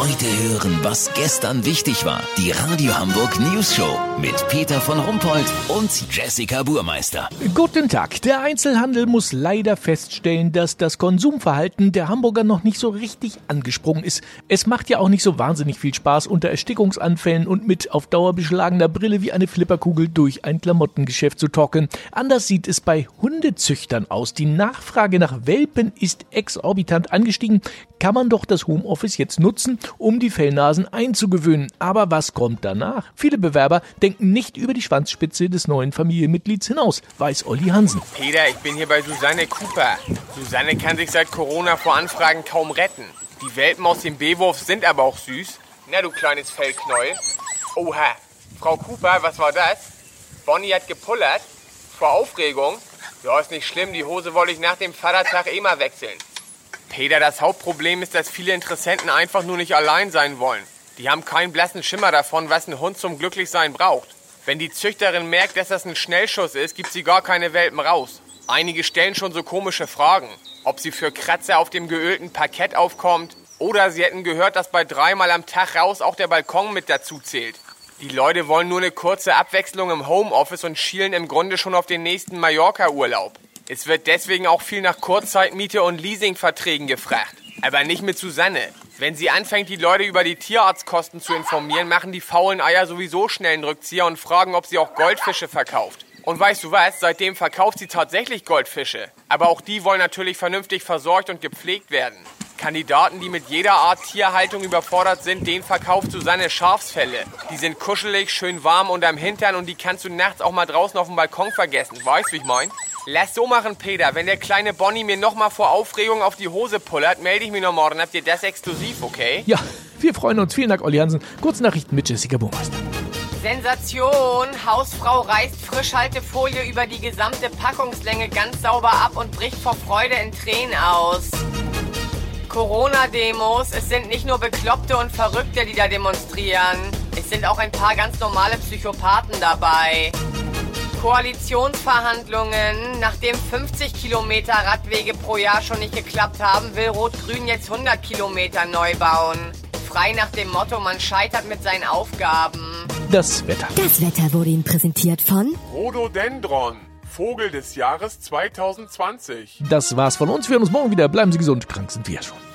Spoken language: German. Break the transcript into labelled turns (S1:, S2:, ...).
S1: Heute hören, was gestern wichtig war. Die Radio Hamburg News Show mit Peter von Rumpold und Jessica Burmeister.
S2: Guten Tag. Der Einzelhandel muss leider feststellen, dass das Konsumverhalten der Hamburger noch nicht so richtig angesprungen ist. Es macht ja auch nicht so wahnsinnig viel Spaß, unter Erstickungsanfällen und mit auf Dauer beschlagener Brille wie eine Flipperkugel durch ein Klamottengeschäft zu talken. Anders sieht es bei Hundezüchtern aus. Die Nachfrage nach Welpen ist exorbitant angestiegen. Kann man doch das Homeoffice jetzt nutzen, um die Fellnasen einzugewöhnen. Aber was kommt danach? Viele Bewerber denken nicht über die Schwanzspitze des neuen Familienmitglieds hinaus, weiß Olli Hansen.
S3: Peter, ich bin hier bei Susanne Cooper. Susanne kann sich seit Corona vor Anfragen kaum retten. Die Welpen aus dem B-Wurf sind aber auch süß. Na, du kleines Fellknäuel. Oha. Frau Cooper, was war das? Bonnie hat gepullert. Vor Aufregung? Ja, ist nicht schlimm. Die Hose wollte ich nach dem Vatertag eh mal wechseln. Peter, das Hauptproblem ist, dass viele Interessenten einfach nur nicht allein sein wollen. Die haben keinen blassen Schimmer davon, was ein Hund zum Glücklichsein braucht. Wenn die Züchterin merkt, dass das ein Schnellschuss ist, gibt sie gar keine Welpen raus. Einige stellen schon so komische Fragen. Ob sie für Kratzer auf dem geölten Parkett aufkommt oder sie hätten gehört, dass bei dreimal am Tag raus auch der Balkon mit dazu zählt. Die Leute wollen nur eine kurze Abwechslung im Homeoffice und schielen im Grunde schon auf den nächsten Mallorca-Urlaub. Es wird deswegen auch viel nach Kurzzeitmiete und Leasingverträgen gefragt. Aber nicht mit Susanne. Wenn sie anfängt, die Leute über die Tierarztkosten zu informieren, machen die faulen Eier sowieso schnell einen Rückzieher und fragen, ob sie auch Goldfische verkauft. Und weißt du was? Seitdem verkauft sie tatsächlich Goldfische. Aber auch die wollen natürlich vernünftig versorgt und gepflegt werden. Kandidaten, die mit jeder Art Tierhaltung überfordert sind, den verkauft Susanne Schafsfälle. Die sind kuschelig, schön warm unterm Hintern und die kannst du nachts auch mal draußen auf dem Balkon vergessen. Weißt, wie ich mein? Lass so machen, Peter. Wenn der kleine Bonnie mir nochmal vor Aufregung auf die Hose pullert, melde ich mich noch morgen. Habt ihr das exklusiv, okay?
S2: Ja, wir freuen uns. Vielen Dank, Olli Hansen. Kurznachrichten mit Jessica Burmeister.
S4: Sensation! Hausfrau reißt Frischhaltefolie über die gesamte Packungslänge ganz sauber ab und bricht vor Freude in Tränen aus. Corona-Demos, es sind nicht nur Bekloppte und Verrückte, die da demonstrieren. Es sind auch ein paar ganz normale Psychopathen dabei. Koalitionsverhandlungen. Nachdem 50 Kilometer Radwege pro Jahr schon nicht geklappt haben, will Rot-Grün jetzt 100 Kilometer neu bauen. Frei nach dem Motto, man scheitert mit seinen Aufgaben.
S2: Das Wetter.
S5: Das Wetter wurde Ihnen präsentiert von
S6: Rhododendron, Vogel des Jahres 2020.
S2: Das war's von uns. Wir hören uns morgen wieder. Bleiben Sie gesund. Krank sind wir schon.